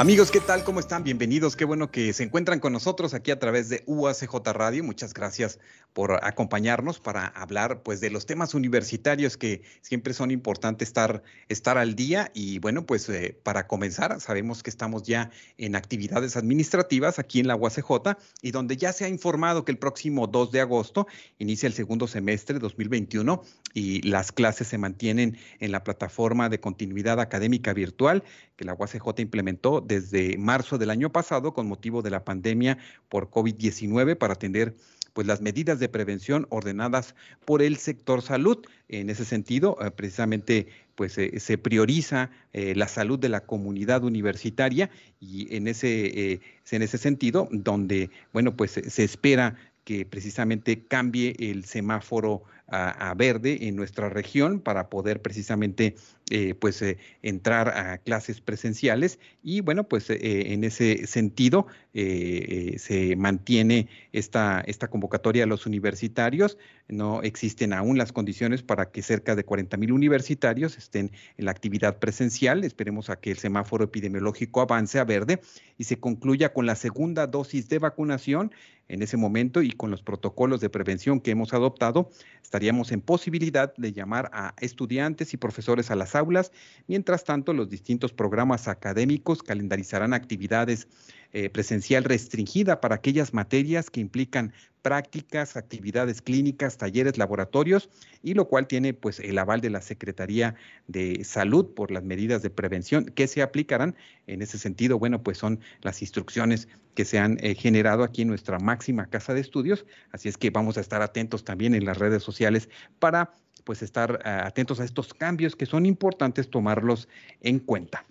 Amigos, ¿qué tal? ¿Cómo están? Bienvenidos. Qué bueno que se encuentran con nosotros aquí a través de UACJ Radio. Muchas gracias por acompañarnos para hablar pues de los temas universitarios que siempre son importantes estar, estar al día. Y bueno, pues eh, para comenzar, sabemos que estamos ya en actividades administrativas aquí en la UACJ y donde ya se ha informado que el próximo 2 de agosto inicia el segundo semestre 2021 y las clases se mantienen en la plataforma de continuidad académica virtual que la UACJ implementó desde marzo del año pasado con motivo de la pandemia por COVID-19 para atender pues las medidas de prevención ordenadas por el sector salud. En ese sentido, eh, precisamente pues eh, se prioriza eh, la salud de la comunidad universitaria y en ese, en ese sentido, donde, bueno, pues se espera que precisamente cambie el semáforo a, verde en nuestra región para poder precisamente eh, pues eh, entrar a clases presenciales. Y bueno pues eh, en ese sentido se mantiene esta, esta convocatoria a los universitarios. No existen aún las condiciones para que cerca de 40 mil universitarios estén en la actividad presencial. Esperemos a que el semáforo epidemiológico avance a verde y se concluya con la segunda dosis de vacunación en ese momento y con los protocolos de prevención que hemos adoptado estaríamos en posibilidad de llamar a estudiantes y profesores a las aulas. Mientras tanto, los distintos programas académicos calendarizarán actividades eh, presencial restringida para aquellas materias que implican prácticas, actividades clínicas, talleres, laboratorios, y lo cual tiene pues el aval de la Secretaría de Salud por las medidas de prevención que se aplicarán. En ese sentido, bueno, pues son las instrucciones que se han eh, generado aquí en nuestra máxima casa de estudios, así es que vamos a estar atentos también en las redes sociales para pues estar eh, atentos a estos cambios que son importantes tomarlos en cuenta.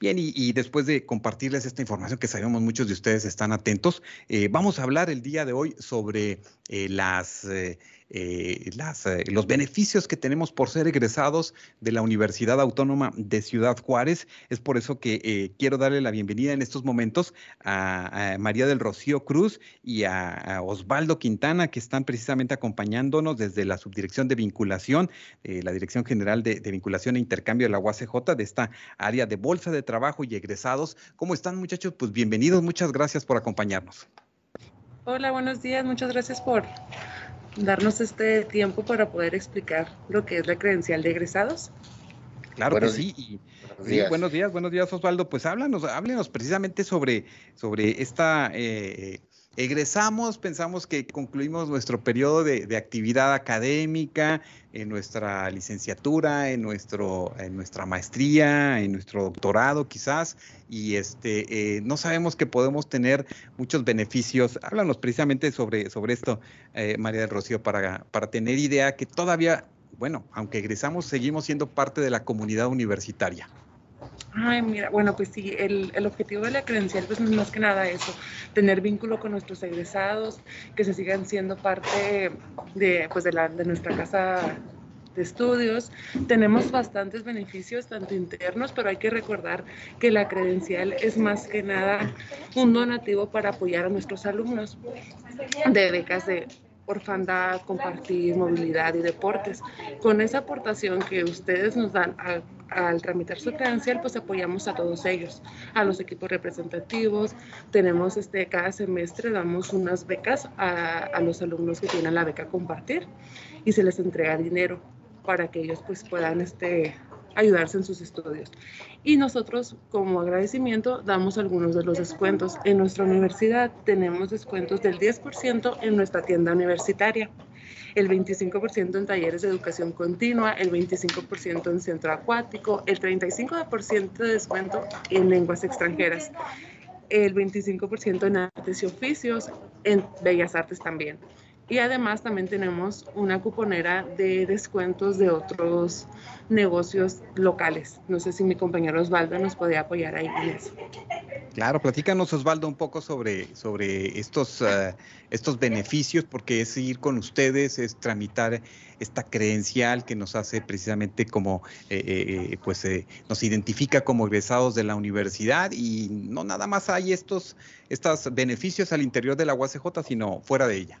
Bien, y, después de compartirles esta información que sabemos muchos de ustedes están atentos, eh, vamos a hablar el día de hoy sobre eh, las eh, las, eh, los beneficios que tenemos por ser egresados de la Universidad Autónoma de Ciudad Juárez. Es por eso que eh, quiero darle la bienvenida en estos momentos a, María del Rocío Cruz y a, Osvaldo Quintana, que están precisamente acompañándonos desde la Subdirección de Vinculación, la Dirección General de, Vinculación e Intercambio de la UACJ, de esta área de Bolsa de Trabajo y egresados. ¿Cómo están muchachos? Pues bienvenidos, muchas gracias por acompañarnos. Hola, buenos días, muchas gracias por darnos este tiempo para poder explicar lo que es la credencial de egresados. Claro que sí. buenos, días. buenos días, buenos días, Osvaldo. Pues háblanos, háblenos precisamente sobre, sobre esta eh, egresamos, pensamos que concluimos nuestro periodo de, actividad académica, en nuestra licenciatura, en, nuestro, en nuestra maestría, en nuestro doctorado quizás, y este, eh, no sabemos que podemos tener muchos beneficios. Háblanos precisamente sobre, sobre esto, eh, María del Rocío, para, para tener idea que todavía, bueno, aunque egresamos, seguimos siendo parte de la comunidad universitaria. Ay, mira, bueno, pues sí, el, el, objetivo de la credencial pues es más que nada eso, tener vínculo con nuestros egresados, que se sigan siendo parte de, pues de, la, de nuestra casa de estudios. Tenemos bastantes beneficios, tanto internos, pero hay que recordar que la credencial es más que nada un donativo para apoyar a nuestros alumnos de becas de orfandad, compartir, movilidad y deportes. Con esa aportación que ustedes nos dan al, tramitar su credencial, pues apoyamos a todos ellos, a los equipos representativos. Tenemos este, cada semestre damos unas becas a, a los alumnos que tienen la beca compartir y se les entrega dinero para que ellos pues puedan este, ayudarse en sus estudios. Y nosotros, como agradecimiento, damos algunos de los descuentos. En nuestra universidad tenemos descuentos del 10% en nuestra tienda universitaria, el 25% en talleres de educación continua, el 25% en centro acuático, el 35% de descuento en lenguas extranjeras, el 25% en artes y oficios, en bellas artes también. Y además también tenemos una cuponera de descuentos de otros negocios locales. No sé si mi compañero Osvaldo nos podría apoyar ahí en eso. Claro, platícanos Osvaldo un poco sobre, sobre estos, eh, estos beneficios, porque es ir con ustedes, es tramitar esta credencial que nos hace precisamente como, eh, eh, pues nos identifica como egresados de la universidad y no nada más hay estos, estos beneficios al interior de la UACJ, sino fuera de ella.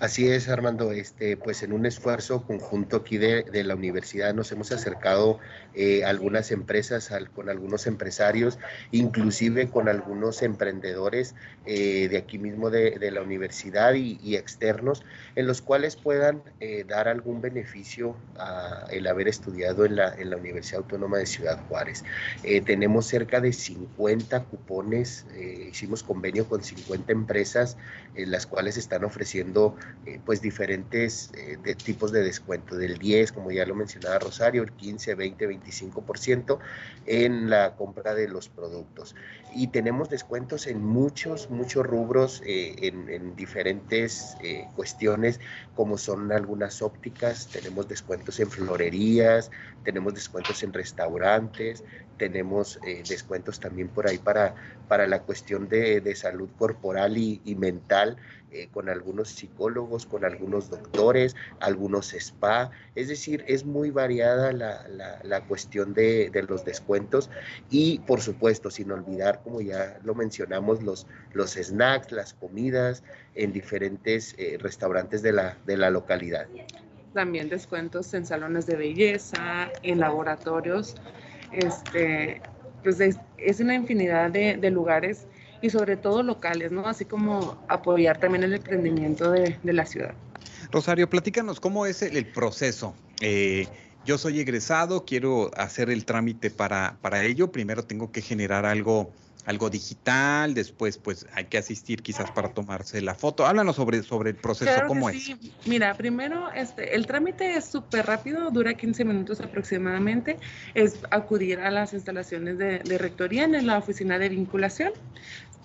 Así es, Armando. Este, pues en un esfuerzo conjunto aquí de, la universidad nos hemos acercado eh, algunas empresas, con algunos empresarios, inclusive con algunos emprendedores eh, de aquí mismo de, la universidad y, externos, en los cuales puedan eh, dar algún beneficio a el haber estudiado en la, en la Universidad Autónoma de Ciudad Juárez. tenemos cerca de 50 cupones, hicimos convenio con 50 empresas, en las cuales están ofreciendo eh, pues diferentes eh, tipos de descuento, del 10, como ya lo mencionaba Rosario, el 15, 20, 25% en la compra de los productos. Y tenemos descuentos en muchos, muchos rubros, eh, en, en, diferentes cuestiones, como son algunas ópticas, tenemos descuentos en florerías, tenemos descuentos en restaurantes, tenemos descuentos también por ahí para, para la cuestión de, de salud corporal y mental eh, con algunos psicólogos, con algunos doctores, algunos spa. Es decir, es muy variada la, cuestión de, los descuentos y, por supuesto, sin olvidar, como ya lo mencionamos, los, los snacks, las comidas en diferentes eh, restaurantes de la, de la localidad. También descuentos en salones de belleza, en laboratorios. Este, pues es, una infinidad de, de lugares y sobre todo locales, ¿no? Así como apoyar también el emprendimiento de, la ciudad. Rosario, platícanos cómo es el, proceso. Eh, yo soy egresado, quiero hacer el trámite para, para ello. Primero tengo que generar algo algo digital, después pues hay que asistir quizás para tomarse la foto. Háblanos sobre, sobre el proceso, ¿cómo es? Sí. Mira, primero este, el trámite es súper rápido, dura 15 minutos aproximadamente, es acudir a las instalaciones de, de rectoría en la oficina de vinculación.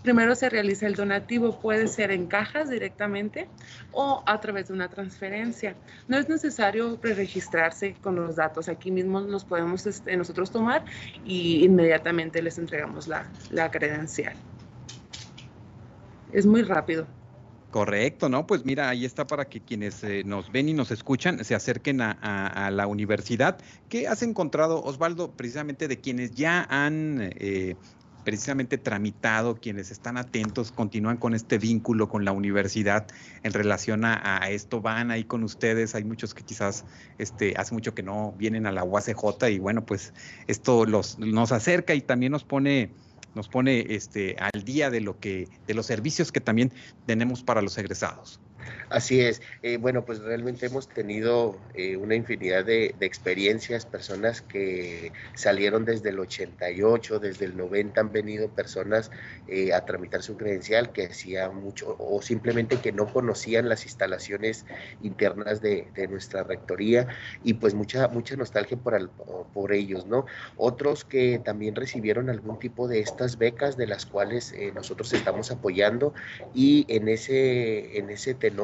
Primero se realiza el donativo, puede ser en cajas directamente o a través de una transferencia. No es necesario preregistrarse con los datos, aquí mismo los podemos este, nosotros tomar y inmediatamente les entregamos la, credencial. Es muy rápido. Correcto, ¿no? Pues mira, ahí está para que quienes eh, nos ven y nos escuchan se acerquen a, la universidad. ¿Qué has encontrado, Osvaldo, precisamente de quienes ya han eh, precisamente tramitado, quienes están atentos continúan con este vínculo con la universidad en relación a, esto, van ahí con ustedes, hay muchos que quizás este, hace mucho que no vienen a la UACJ y bueno, pues esto los, nos acerca y también nos pone nos pone este, al día de lo que, de los servicios que también tenemos para los egresados. Así es. Eh, bueno, pues realmente hemos tenido eh, una infinidad de, experiencias, personas que salieron desde el 88, desde el 90 han venido personas eh, a tramitar su credencial que hacía mucho o simplemente que no conocían las instalaciones internas de, nuestra rectoría y pues mucha mucha nostalgia por, por ellos, ¿no? Otros que también recibieron algún tipo de estas becas de las cuales nosotros estamos apoyando y en ese en ese tenor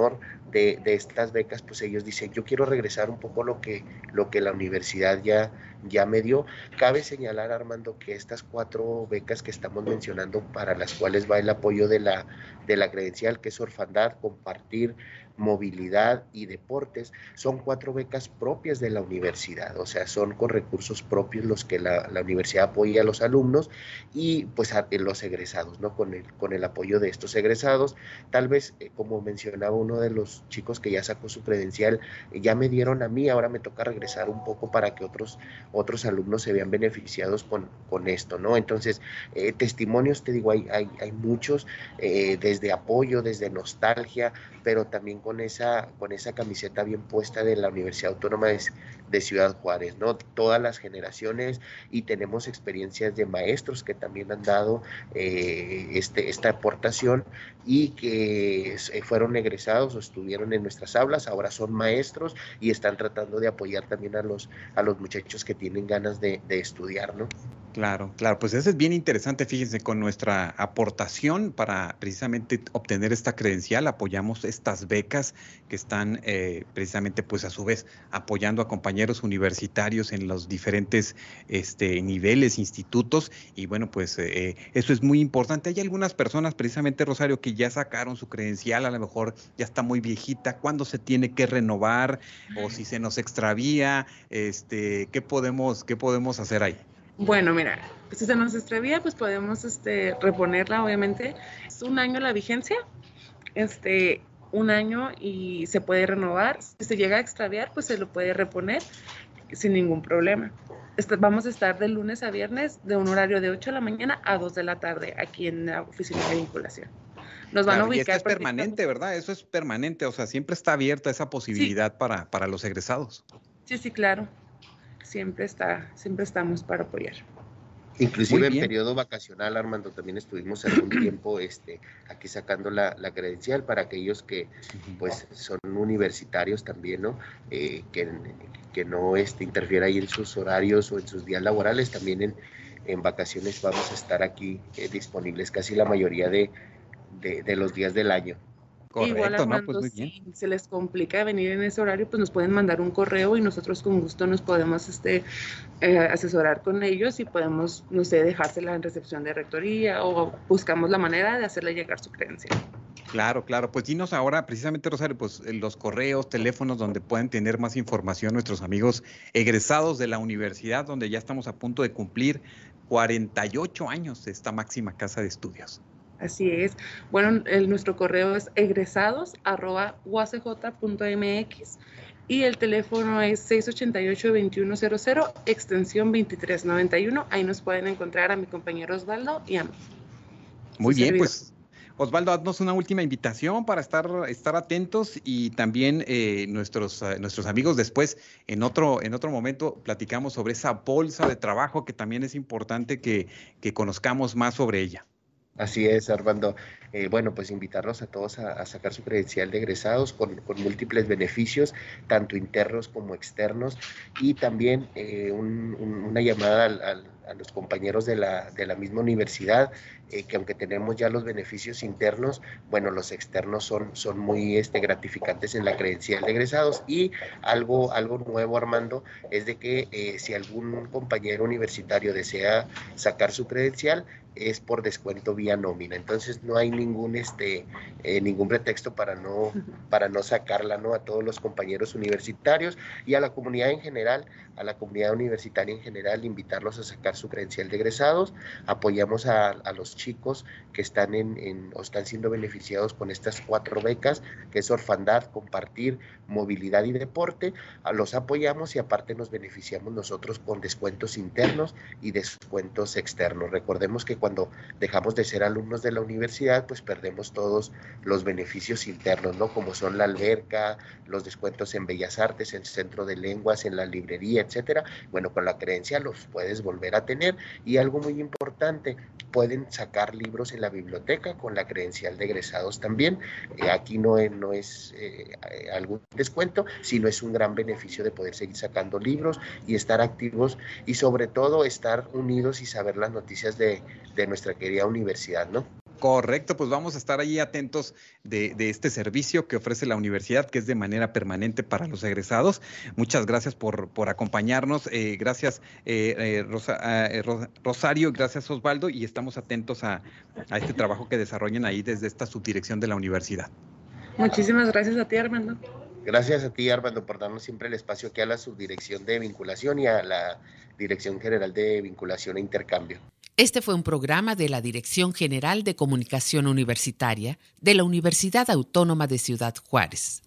de, estas becas, pues ellos dicen, yo quiero regresar un poco lo que, lo que la universidad ya, ya me dio. Cabe señalar, Armando, que estas cuatro becas que estamos mencionando, para las cuales va el apoyo de la, de la credencial, que es orfandad, compartir, movilidad y deportes, son cuatro becas propias de la universidad, o sea, son con recursos propios los que la, universidad apoya a los alumnos y pues a, los egresados, ¿no? Con el, con el apoyo de estos egresados, tal vez, eh, como mencionaba uno de los chicos que ya sacó su credencial, ya me dieron a mí, ahora me toca regresar un poco para que otros, otros alumnos se vean beneficiados con, con esto, ¿no? Entonces, eh, testimonios, te digo, hay, hay, hay muchos, desde apoyo, desde nostalgia, pero también con esa, con esa camiseta bien puesta de la Universidad Autónoma de, Ciudad Juárez, ¿no? Todas las generaciones y tenemos experiencias de maestros que también han dado eh, este, esta aportación y que fueron egresados o estuvieron en nuestras aulas, ahora son maestros y están tratando de apoyar también a los, a los muchachos que tienen ganas de, de estudiar, ¿no? Claro, claro, pues eso es bien interesante, fíjense, con nuestra aportación para precisamente obtener esta credencial, apoyamos estas becas que están eh, precisamente pues a su vez apoyando a compañeros universitarios en los diferentes este, niveles, institutos, y bueno, pues eh, eso es muy importante. Hay algunas personas, precisamente Rosario, que ya sacaron su credencial, a lo mejor ya está muy viejita, ¿cuándo se tiene que renovar? O si se nos extravía, este, ¿qué podemos, qué podemos hacer ahí? Bueno, mira, si se nos extravía, pues podemos este, reponerla, obviamente. Es un año la vigencia. Este, un año y se puede renovar. Si se llega a extraviar, pues se lo puede reponer sin ningún problema. Vamos a estar de lunes a viernes de un horario de 8 de la mañana a 2 de la tarde aquí en la oficina de vinculación. Nos van a ubicar. Y esto es permanente, ¿verdad? Eso es permanente, o sea, siempre está abierta esa posibilidad para, para los egresados. Sí, sí, claro. Siempre está, siempre estamos para apoyar. Inclusive en periodo vacacional, Armando, también estuvimos algún tiempo este, aquí sacando la, credencial para aquellos que pues son universitarios también, ¿no? Eh, que, que, no este, interfiera ahí en sus horarios o en sus días laborales, también en, en vacaciones vamos a estar aquí eh, disponibles casi la mayoría de, de los días del año. Igual, Armando, pues si se les complica venir en ese horario, pues nos pueden mandar un correo y nosotros con gusto nos podemos este, eh, asesorar con ellos y podemos, no sé, dejársela en recepción de rectoría o buscamos la manera de hacerle llegar su credencial. Claro, claro. Pues dinos ahora, precisamente, Rosario, pues los correos, teléfonos donde pueden tener más información nuestros amigos egresados de la universidad, donde ya estamos a punto de cumplir 48 años de esta máxima casa de estudios. Así es. Bueno, el, nuestro correo es egresados.uacj.mx y el teléfono es 688-2100, extensión 2391. Ahí nos pueden encontrar a mi compañero Osvaldo y a mí. Muy bien, pues Osvaldo, haznos una última invitación para estar, estar atentos y también eh, nuestros, eh, nuestros amigos después, en otro, en otro momento, platicamos sobre esa bolsa de trabajo que también es importante que, que conozcamos más sobre ella. Así es, Armando. Eh, bueno, pues invitarlos a todos a, sacar su credencial de egresados con, múltiples beneficios, tanto internos como externos, y también eh, una llamada a los compañeros de la, de la misma universidad, eh, que aunque tenemos ya los beneficios internos, bueno, los externos son, son muy este, gratificantes en la credencial de egresados. Y algo, algo nuevo, Armando, es de que si algún compañero universitario desea sacar su credencial, es por descuento vía nómina. Entonces no hay ningún este eh, ningún pretexto para no para no sacarla no a todos los compañeros universitarios y a la comunidad en general, a la comunidad universitaria en general, invitarlos a sacar su credencial de egresados. Apoyamos a, los chicos que están en, o están siendo beneficiados con estas cuatro becas, que es orfandad, compartir, movilidad y deporte. Los apoyamos y aparte nos beneficiamos nosotros con descuentos internos y descuentos externos. Recordemos que cuando dejamos de ser alumnos de la universidad, pues perdemos todos los beneficios internos, ¿no? Como son la alberca, los descuentos en Bellas Artes, en el Centro de Lenguas, en la librería, etcétera. Bueno, con la creencia los puedes volver a tener. Y algo muy importante, pueden sacar libros en la biblioteca con la credencial de egresados también. Eh, aquí no es, no es eh, algún descuento, sino es un gran beneficio de poder seguir sacando libros y estar activos y sobre todo estar unidos y saber las noticias de, de nuestra querida universidad, ¿no? Correcto, pues vamos a estar ahí atentos de, este servicio que ofrece la universidad, que es de manera permanente para los egresados. Muchas gracias por, acompañarnos. Eh, gracias, eh, eh, Rosario, gracias, Osvaldo, y estamos atentos a, a, este trabajo que desarrollan ahí desde esta subdirección de la universidad. Muchísimas gracias a ti, Armando. Gracias a ti, Armando, por darnos siempre el espacio aquí a la subdirección de vinculación y a la Dirección General de Vinculación e Intercambio. Este fue un programa de la Dirección General de Comunicación Universitaria de la Universidad Autónoma de Ciudad Juárez.